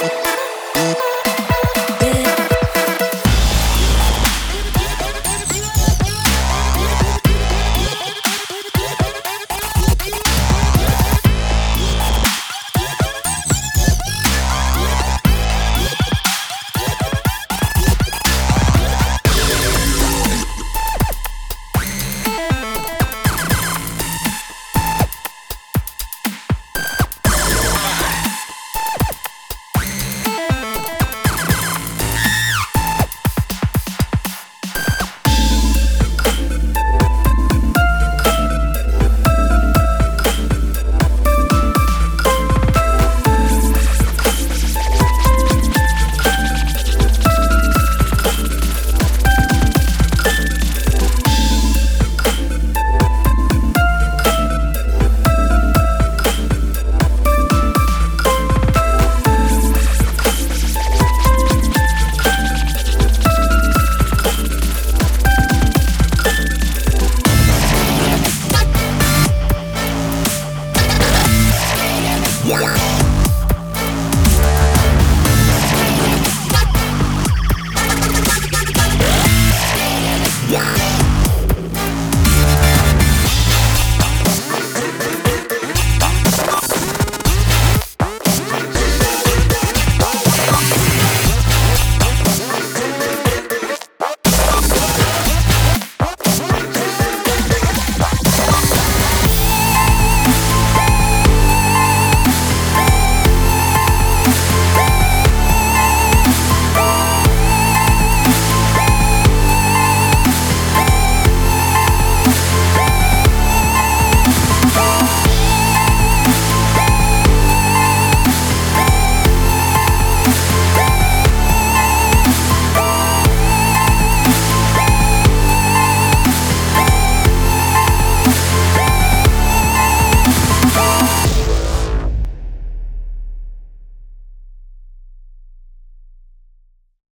Yeah.